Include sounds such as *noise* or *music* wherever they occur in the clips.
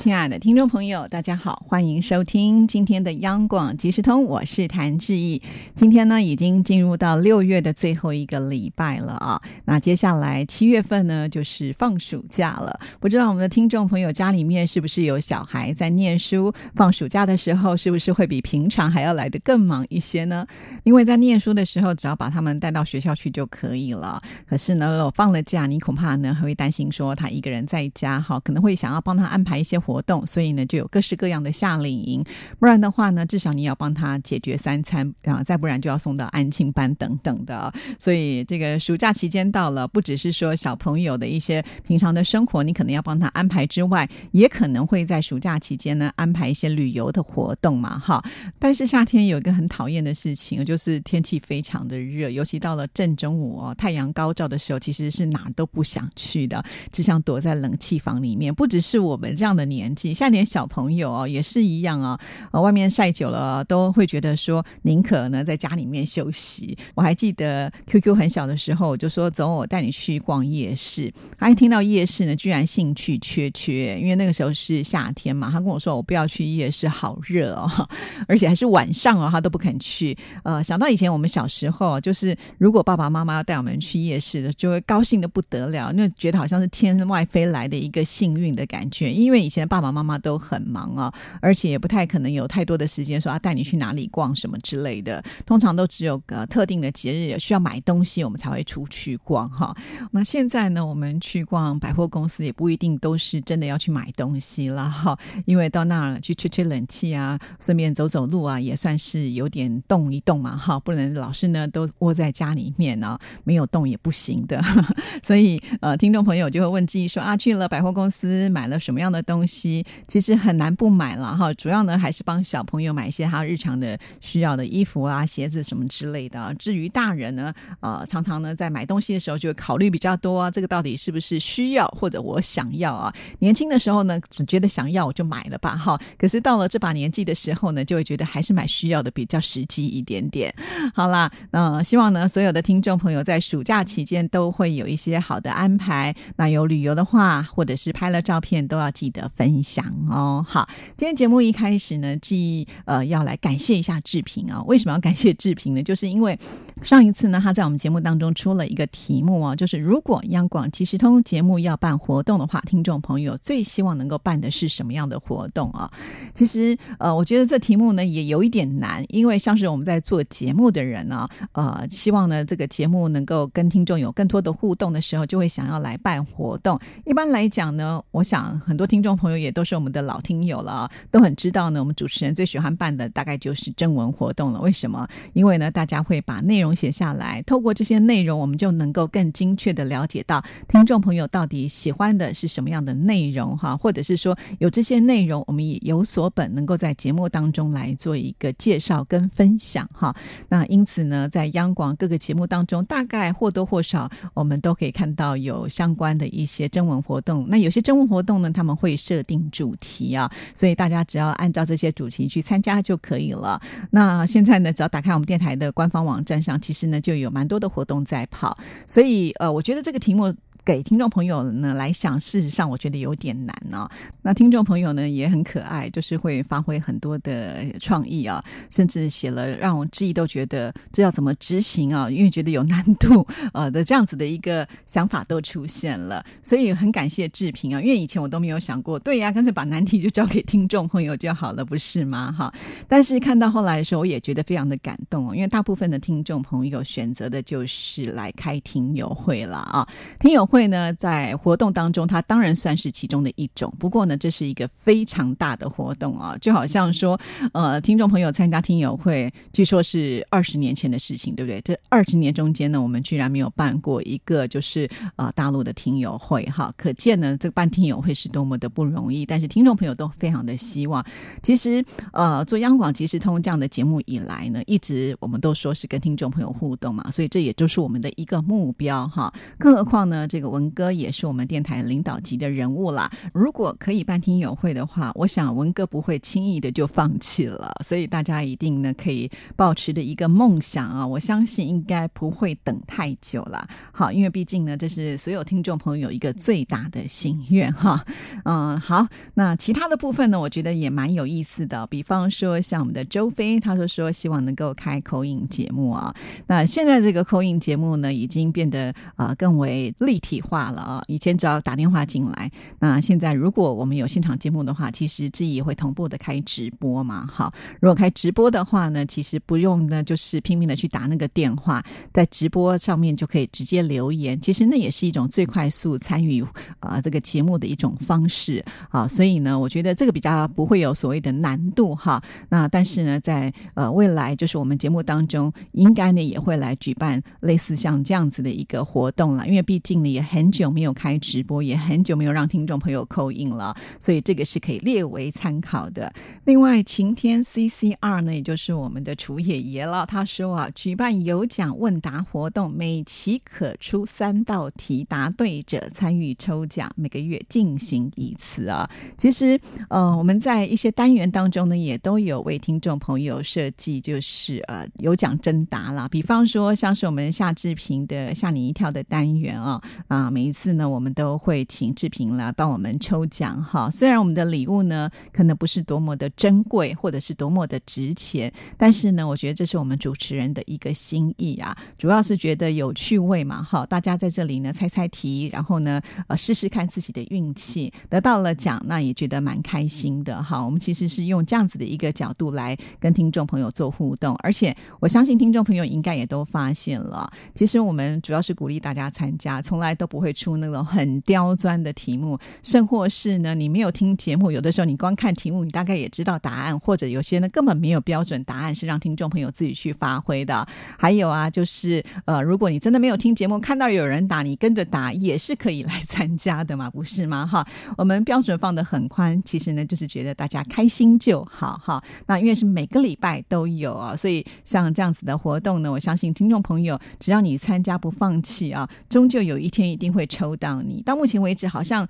亲爱的听众朋友，大家好，欢迎收听今天的央广即时通，我是谭志毅。今天呢，已经进入到六月的最后一个礼拜了啊。那接下来七月份呢，就是放暑假了。不知道我们的听众朋友家里面是不是有小孩在念书？放暑假的时候，是不是会比平常还要来得更忙一些呢？因为在念书的时候，只要把他们带到学校去就可以了。可是呢，我放了假，你恐怕呢还会担心说他一个人在家，哈，可能会想要帮他安排一些。活动，所以呢就有各式各样的夏令营，不然的话呢，至少你要帮他解决三餐啊，再不然就要送到安庆班等等的。所以这个暑假期间到了，不只是说小朋友的一些平常的生活，你可能要帮他安排之外，也可能会在暑假期间呢安排一些旅游的活动嘛，哈。但是夏天有一个很讨厌的事情，就是天气非常的热，尤其到了正中午哦，太阳高照的时候，其实是哪都不想去的，只想躲在冷气房里面。不只是我们这样的年。年纪，像点小朋友哦，也是一样啊。呃，外面晒久了，都会觉得说，宁可呢在家里面休息。我还记得 QQ 很小的时候，我就说走，我带你去逛夜市。他一听到夜市呢，居然兴趣缺缺，因为那个时候是夏天嘛。他跟我说，我不要去夜市，好热哦，*laughs* 而且还是晚上哦，他都不肯去。呃，想到以前我们小时候，就是如果爸爸妈妈要带我们去夜市的，就会高兴的不得了，那觉得好像是天外飞来的一个幸运的感觉，因为以前。爸爸妈妈都很忙啊，而且也不太可能有太多的时间说要带你去哪里逛什么之类的。通常都只有个特定的节日需要买东西，我们才会出去逛哈。那现在呢，我们去逛百货公司也不一定都是真的要去买东西了哈，因为到那儿去吹吹冷气啊，顺便走走路啊，也算是有点动一动嘛哈。不能老是呢都窝在家里面呢，没有动也不行的。*laughs* 所以呃，听众朋友就会问记忆说啊，去了百货公司买了什么样的东西？其实很难不买了哈，主要呢还是帮小朋友买一些他日常的需要的衣服啊、鞋子什么之类的。至于大人呢，呃，常常呢在买东西的时候就会考虑比较多啊，这个到底是不是需要或者我想要啊？年轻的时候呢，只觉得想要我就买了吧哈，可是到了这把年纪的时候呢，就会觉得还是买需要的比较实际一点点。好啦，那希望呢所有的听众朋友在暑假期间都会有一些好的安排。那有旅游的话，或者是拍了照片，都要记得分。分享哦，好，今天节目一开始呢，记呃要来感谢一下志平啊。为什么要感谢志平呢？就是因为上一次呢，他在我们节目当中出了一个题目啊，就是如果央广即时通节目要办活动的话，听众朋友最希望能够办的是什么样的活动啊？其实呃，我觉得这题目呢也有一点难，因为像是我们在做节目的人呢，呃，希望呢这个节目能够跟听众有更多的互动的时候，就会想要来办活动。一般来讲呢，我想很多听众朋友。也都是我们的老听友了，都很知道呢。我们主持人最喜欢办的大概就是征文活动了。为什么？因为呢，大家会把内容写下来，透过这些内容，我们就能够更精确的了解到听众朋友到底喜欢的是什么样的内容哈，或者是说有这些内容，我们也有所本，能够在节目当中来做一个介绍跟分享哈。那因此呢，在央广各个节目当中，大概或多或少，我们都可以看到有相关的一些征文活动。那有些征文活动呢，他们会设定主题啊，所以大家只要按照这些主题去参加就可以了。那现在呢，只要打开我们电台的官方网站上，其实呢就有蛮多的活动在跑。所以呃，我觉得这个题目。给听众朋友呢来想，事实上我觉得有点难哦。那听众朋友呢也很可爱，就是会发挥很多的创意啊，甚至写了让我质疑都觉得这要怎么执行啊，因为觉得有难度呃的这样子的一个想法都出现了。所以很感谢志平啊，因为以前我都没有想过，对呀，干脆把难题就交给听众朋友就好了，不是吗？哈。但是看到后来的时候，我也觉得非常的感动哦，因为大部分的听众朋友选择的就是来开听友会了啊，听友。会呢，在活动当中，它当然算是其中的一种。不过呢，这是一个非常大的活动啊，就好像说，呃，听众朋友参加听友会，据说是二十年前的事情，对不对？这二十年中间呢，我们居然没有办过一个就是呃大陆的听友会，哈，可见呢，这个办听友会是多么的不容易。但是听众朋友都非常的希望。其实，呃，做央广即时通这样的节目以来呢，一直我们都说是跟听众朋友互动嘛，所以这也就是我们的一个目标哈。更何况呢，这这个文哥也是我们电台领导级的人物啦。如果可以办听友会的话，我想文哥不会轻易的就放弃了。所以大家一定呢可以保持的一个梦想啊，我相信应该不会等太久了。好，因为毕竟呢，这是所有听众朋友一个最大的心愿哈。嗯，好，那其他的部分呢，我觉得也蛮有意思的。比方说像我们的周飞，他说说希望能够开口音节目啊。那现在这个口音节目呢，已经变得啊更为立体体化了啊。以前只要打电话进来，那现在如果我们有现场节目的话，其实志毅也会同步的开直播嘛。好，如果开直播的话呢，其实不用呢，就是拼命的去打那个电话，在直播上面就可以直接留言。其实那也是一种最快速参与啊这个节目的一种方式啊。所以呢，我觉得这个比较不会有所谓的难度哈。那但是呢，在呃未来就是我们节目当中，应该呢也会来举办类似像这样子的一个活动了。因为毕竟呢很久没有开直播，也很久没有让听众朋友扣印了，所以这个是可以列为参考的。另外，晴天 CCR 呢，也就是我们的楚爷爷了，他说啊，举办有奖问答活动，每期可出三道题，答对者参与抽奖，每个月进行一次啊。其实，呃，我们在一些单元当中呢，也都有为听众朋友设计，就是呃有奖征答啦。比方说，像是我们夏志平的吓你一跳的单元啊，啊，每一次呢，我们都会请志平来帮我们抽奖哈。虽然我们的礼物呢，可能不是多么的珍贵，或者是多么的值钱，但是呢，我觉得这是我们主持人的一个心意啊，主要是觉得有趣味嘛，哈，大家在这里呢猜猜题，然后呢，呃，试试看自己的运气，得到了奖。那也觉得蛮开心的哈。我们其实是用这样子的一个角度来跟听众朋友做互动，而且我相信听众朋友应该也都发现了，其实我们主要是鼓励大家参加，从来都不会出那种很刁钻的题目，甚或是呢，你没有听节目，有的时候你光看题目，你大概也知道答案，或者有些呢根本没有标准答案，是让听众朋友自己去发挥的。还有啊，就是呃，如果你真的没有听节目，看到有人打，你跟着打也是可以来参加的嘛，*laughs* 不是吗？哈，我们标准放的。很宽，其实呢，就是觉得大家开心就好哈。那因为是每个礼拜都有啊，所以像这样子的活动呢，我相信听众朋友，只要你参加不放弃啊，终究有一天一定会抽到你。到目前为止，好像。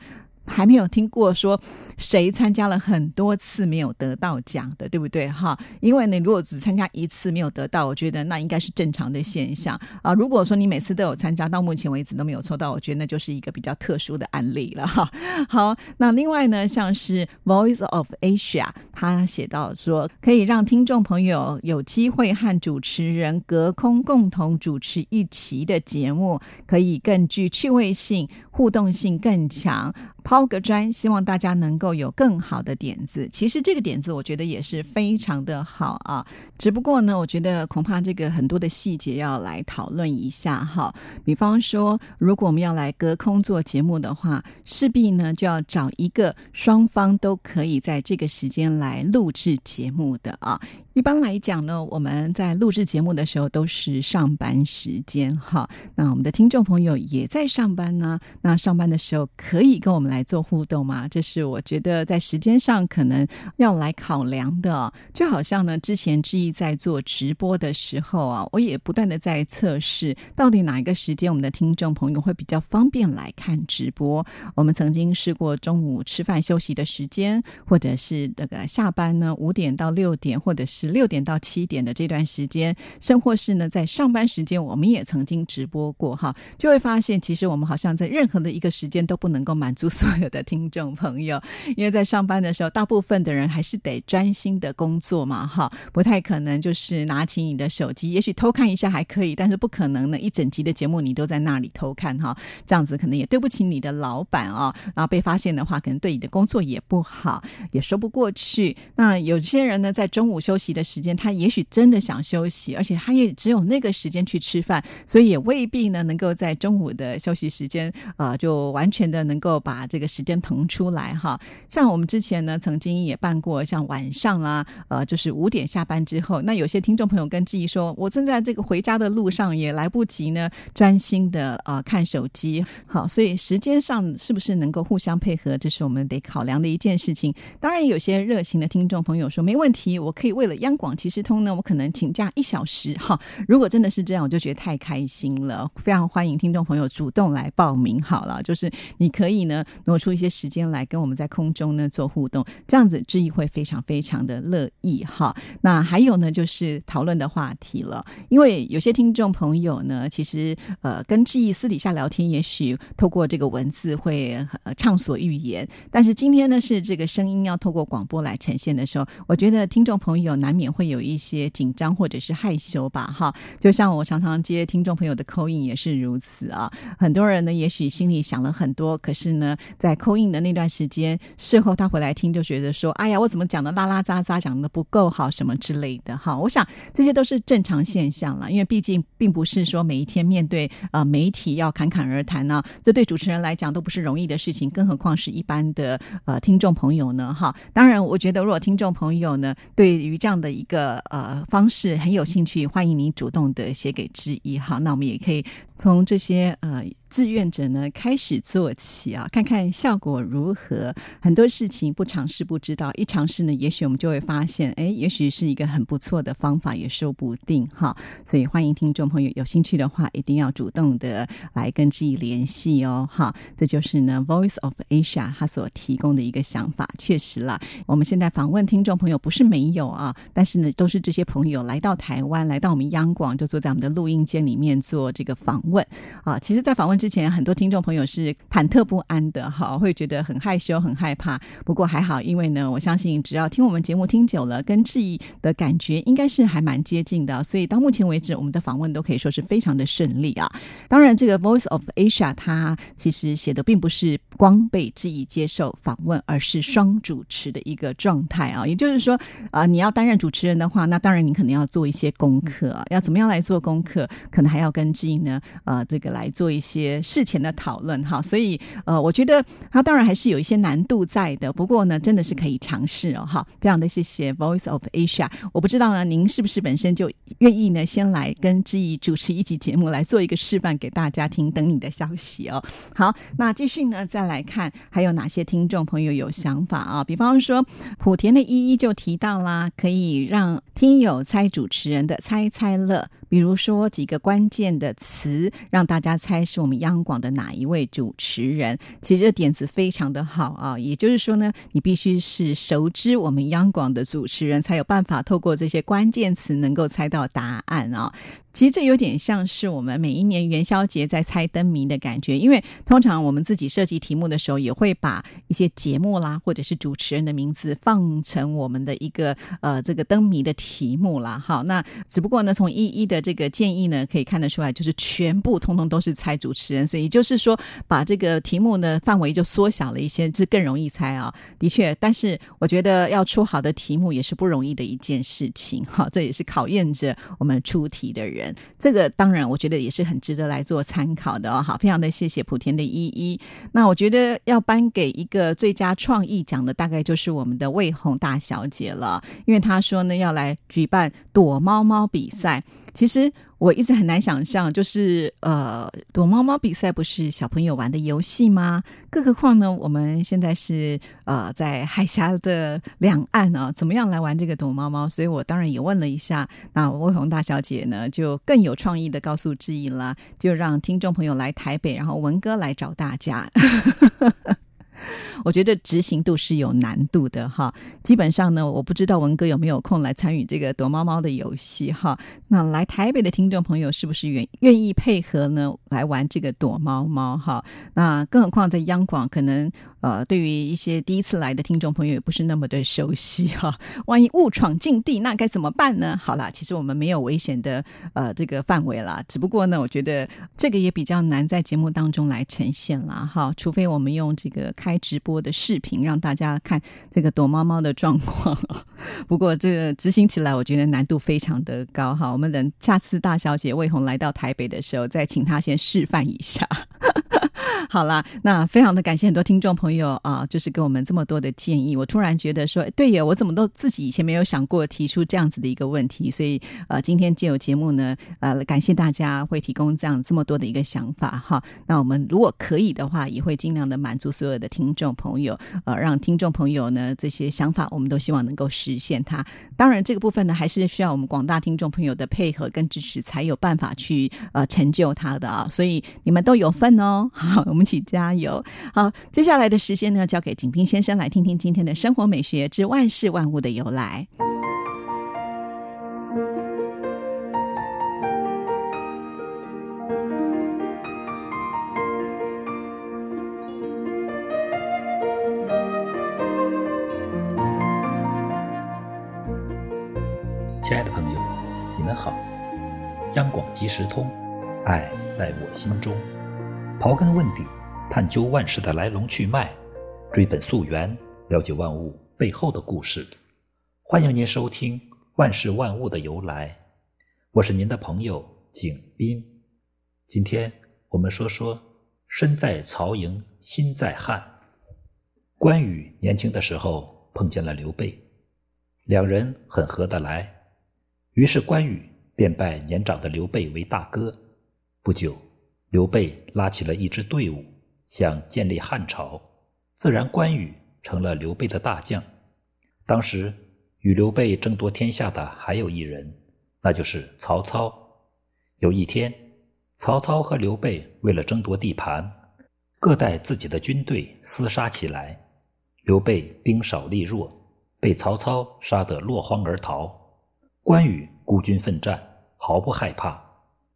还没有听过说谁参加了很多次没有得到奖的，对不对？哈，因为你如果只参加一次没有得到，我觉得那应该是正常的现象啊。如果说你每次都有参加，到目前为止都没有抽到，我觉得那就是一个比较特殊的案例了哈。*laughs* 好，那另外呢，像是 Voice of Asia，他写到说可以让听众朋友有机会和主持人隔空共同主持一期的节目，可以更具趣味性。互动性更强，抛个砖，希望大家能够有更好的点子。其实这个点子我觉得也是非常的好啊，只不过呢，我觉得恐怕这个很多的细节要来讨论一下哈。比方说，如果我们要来隔空做节目的话，势必呢就要找一个双方都可以在这个时间来录制节目的啊。一般来讲呢，我们在录制节目的时候都是上班时间哈。那我们的听众朋友也在上班呢，那上班的时候可以跟我们来做互动吗？这是我觉得在时间上可能要来考量的。就好像呢，之前志毅在做直播的时候啊，我也不断的在测试，到底哪一个时间我们的听众朋友会比较方便来看直播。我们曾经试过中午吃饭休息的时间，或者是那个下班呢五点到六点，或者是。六点到七点的这段时间，甚或是呢，在上班时间，我们也曾经直播过哈，就会发现，其实我们好像在任何的一个时间都不能够满足 *laughs* 所有的听众朋友，因为在上班的时候，大部分的人还是得专心的工作嘛，哈，不太可能就是拿起你的手机，也许偷看一下还可以，但是不可能呢，一整集的节目你都在那里偷看哈，这样子可能也对不起你的老板啊，然后被发现的话，可能对你的工作也不好，也说不过去。那有些人呢，在中午休息息。的时间，他也许真的想休息，而且他也只有那个时间去吃饭，所以也未必呢能够在中午的休息时间啊，就完全的能够把这个时间腾出来哈。像我们之前呢，曾经也办过像晚上啊，呃，就是五点下班之后，那有些听众朋友跟志毅说，我正在这个回家的路上，也来不及呢专心的啊看手机。好，所以时间上是不是能够互相配合，这是我们得考量的一件事情。当然，有些热心的听众朋友说没问题，我可以为了。央广其实通呢，我可能请假一小时哈。如果真的是这样，我就觉得太开心了，非常欢迎听众朋友主动来报名。好了，就是你可以呢挪出一些时间来跟我们在空中呢做互动，这样子志毅会非常非常的乐意哈。那还有呢，就是讨论的话题了，因为有些听众朋友呢，其实呃跟志毅私底下聊天，也许透过这个文字会呃畅所欲言，但是今天呢是这个声音要透过广播来呈现的时候，我觉得听众朋友难难免会有一些紧张或者是害羞吧哈。就像我常常接听众朋友的口音也是如此啊，很多人呢也许心里想了很多，可是呢在口音的那段时间，事后他回来听就觉得说，哎呀，我怎么讲的拉拉杂杂，讲的不够好什么之类的哈。我想这些都是正常现象了，因为毕竟并不是说每一天面对呃媒体要侃侃而谈呢，这对主持人来讲都不是容易的事情，更何况是一般的呃听众朋友呢哈。当然，我觉得如果听众朋友呢对于这样的一个呃方式很有兴趣，欢迎您主动的写给之一哈。那我们也可以从这些呃。志愿者呢，开始做起啊，看看效果如何。很多事情不尝试不知道，一尝试呢，也许我们就会发现，哎，也许是一个很不错的方法，也说不定哈。所以欢迎听众朋友有兴趣的话，一定要主动的来跟志毅联系哦。哈，这就是呢，Voice of Asia 他所提供的一个想法。确实啦，我们现在访问听众朋友不是没有啊，但是呢，都是这些朋友来到台湾，来到我们央广，就坐在我们的录音间里面做这个访问啊。其实，在访问。之前很多听众朋友是忐忑不安的，哈，会觉得很害羞、很害怕。不过还好，因为呢，我相信只要听我们节目听久了，跟质疑的感觉应该是还蛮接近的。所以到目前为止，我们的访问都可以说是非常的顺利啊。当然，这个 Voice of Asia 它其实写的并不是光被质疑接受访问，而是双主持的一个状态啊。也就是说，啊，你要担任主持人的话，那当然你可能要做一些功课，要怎么样来做功课？可能还要跟质疑呢，呃，这个来做一些。事前的讨论哈，所以呃，我觉得它当然还是有一些难度在的。不过呢，真的是可以尝试哦哈。非常的谢谢 Voice of Asia。我不知道呢，您是不是本身就愿意呢，先来跟志毅主持一集节目，来做一个示范给大家听，等你的消息哦。好，那继续呢，再来看还有哪些听众朋友有想法啊？比方说，莆田的依依就提到啦，可以让听友猜主持人的猜猜乐，比如说几个关键的词，让大家猜是我们。央广的哪一位主持人？其实这点子非常的好啊！也就是说呢，你必须是熟知我们央广的主持人，才有办法透过这些关键词能够猜到答案啊。其实这有点像是我们每一年元宵节在猜灯谜的感觉，因为通常我们自己设计题目的时候，也会把一些节目啦，或者是主持人的名字放成我们的一个呃这个灯谜的题目啦。好，那只不过呢，从一一的这个建议呢，可以看得出来，就是全部通通都是猜主持人，所以就是说把这个题目呢范围就缩小了一些，这更容易猜啊。的确，但是我觉得要出好的题目也是不容易的一件事情。好，这也是考验着我们出题的人。这个当然，我觉得也是很值得来做参考的哦。好，非常的谢谢莆田的依依。那我觉得要颁给一个最佳创意奖的，大概就是我们的魏红大小姐了，因为她说呢要来举办躲猫猫比赛。其实。其实我一直很难想象，就是呃，躲猫猫比赛不是小朋友玩的游戏吗？更何况呢，我们现在是呃在海峡的两岸啊，怎么样来玩这个躲猫猫？所以我当然也问了一下，那魏红大小姐呢，就更有创意的告诉志毅啦，就让听众朋友来台北，然后文哥来找大家。*laughs* *laughs* 我觉得执行度是有难度的哈。基本上呢，我不知道文哥有没有空来参与这个躲猫猫的游戏哈。那来台北的听众朋友是不是愿愿意配合呢？来玩这个躲猫猫哈？那更何况在央广，可能呃，对于一些第一次来的听众朋友也不是那么的熟悉哈。*laughs* 万一误闯禁地，那该怎么办呢？好啦，其实我们没有危险的呃这个范围啦。只不过呢，我觉得这个也比较难在节目当中来呈现啦。哈。除非我们用这个开开直。播的视频让大家看这个躲猫猫的状况，不过这个执行起来我觉得难度非常的高哈。我们等下次大小姐魏红来到台北的时候，再请她先示范一下。好啦，那非常的感谢很多听众朋友啊，就是给我们这么多的建议。我突然觉得说，对呀，我怎么都自己以前没有想过提出这样子的一个问题。所以呃，今天借有节目呢，呃，感谢大家会提供这样这么多的一个想法哈。那我们如果可以的话，也会尽量的满足所有的听众朋友，呃，让听众朋友呢这些想法，我们都希望能够实现它。当然，这个部分呢，还是需要我们广大听众朋友的配合跟支持，才有办法去呃成就它的啊。所以你们都有份哦，好，一起加油。好，接下来的时间呢，交给景斌先生来听听今天的生活美学之万事万物的由来。亲爱的朋友，你们好。央广即时通，爱在我心中。刨根问底，探究万事的来龙去脉，追本溯源，了解万物背后的故事。欢迎您收听《万事万物的由来》，我是您的朋友景斌。今天我们说说“身在曹营心在汉”。关羽年轻的时候碰见了刘备，两人很合得来。于是关羽便拜年长的刘备为大哥。不久，刘备拉起了一支队伍，想建立汉朝，自然关羽成了刘备的大将。当时与刘备争夺天下的还有一人，那就是曹操。有一天，曹操和刘备为了争夺地盘，各带自己的军队厮杀起来。刘备兵少力弱，被曹操杀得落荒而逃。关羽孤军奋战，毫不害怕。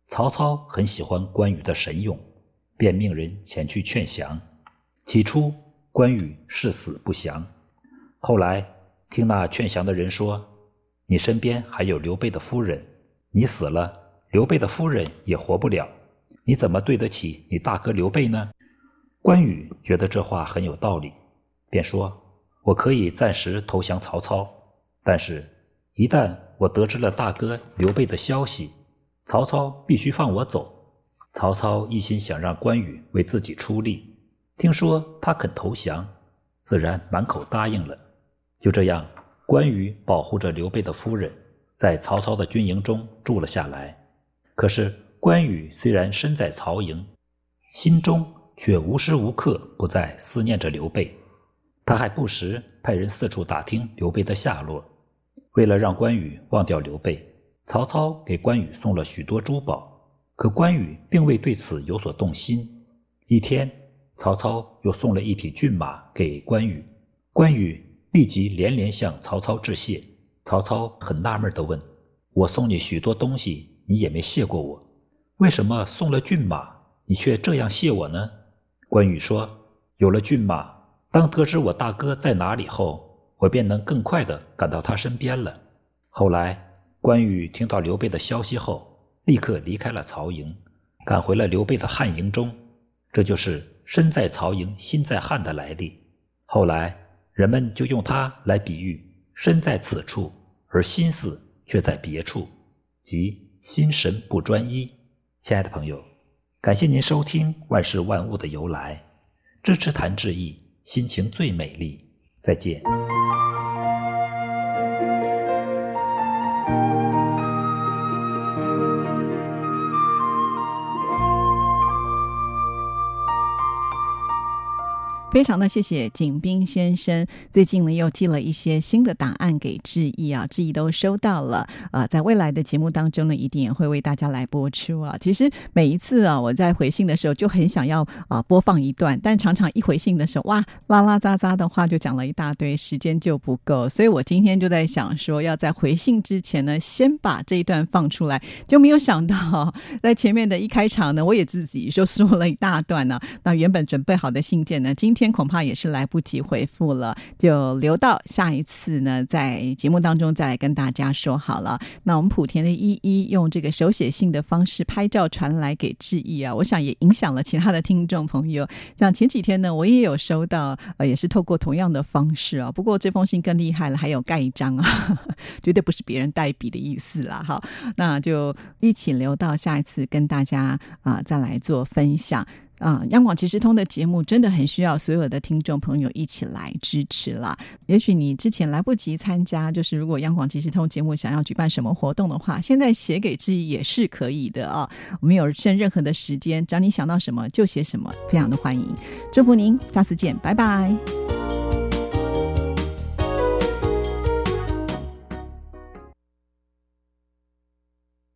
曹操很喜欢关羽的神勇，便命人前去劝降。起初，关羽誓死不降。后来听那劝降的人说：“你身边还有刘备的夫人，你死了，刘备的夫人也活不了。你怎么对得起你大哥刘备呢？”关羽觉得这话很有道理，便说：“我可以暂时投降曹操，但是，一旦……”我得知了大哥刘备的消息，曹操必须放我走。曹操一心想让关羽为自己出力，听说他肯投降，自然满口答应了。就这样，关羽保护着刘备的夫人，在曹操的军营中住了下来。可是，关羽虽然身在曹营，心中却无时无刻不在思念着刘备。他还不时派人四处打听刘备的下落。为了让关羽忘掉刘备，曹操给关羽送了许多珠宝，可关羽并未对此有所动心。一天，曹操又送了一匹骏马给关羽，关羽立即连连向曹操致谢。曹操很纳闷地问：“我送你许多东西，你也没谢过我，为什么送了骏马，你却这样谢我呢？”关羽说：“有了骏马，当得知我大哥在哪里后。”我便能更快地赶到他身边了。后来，关羽听到刘备的消息后，立刻离开了曹营，赶回了刘备的汉营中。这就是“身在曹营心在汉”的来历。后来，人们就用它来比喻身在此处，而心思却在别处，即心神不专一。亲爱的朋友，感谢您收听《万事万物的由来》，支持谭志毅，心情最美丽。再见。非常的谢谢景斌先生，最近呢又寄了一些新的档案给志毅啊，志毅都收到了啊，在未来的节目当中呢，一定也会为大家来播出啊。其实每一次啊，我在回信的时候就很想要啊播放一段，但常常一回信的时候，哇，拉拉杂杂的话就讲了一大堆，时间就不够，所以我今天就在想说，要在回信之前呢，先把这一段放出来，就没有想到在前面的一开场呢，我也自己就说了一大段呢，那原本准备好的信件呢，今天。恐怕也是来不及回复了，就留到下一次呢，在节目当中再来跟大家说好了。那我们莆田的依依用这个手写信的方式拍照传来给志毅啊，我想也影响了其他的听众朋友。像前几天呢，我也有收到，呃，也是透过同样的方式啊。不过这封信更厉害了，还有盖一张啊，*laughs* 绝对不是别人代笔的意思啦。好，那就一起留到下一次跟大家啊再来做分享。啊，央广即时通的节目真的很需要所有的听众朋友一起来支持啦。也许你之前来不及参加，就是如果央广即时通节目想要举办什么活动的话，现在写给志毅也是可以的啊。我们有剩任何的时间，只要你想到什么就写什么，非常的欢迎。祝福您，下次见，拜拜。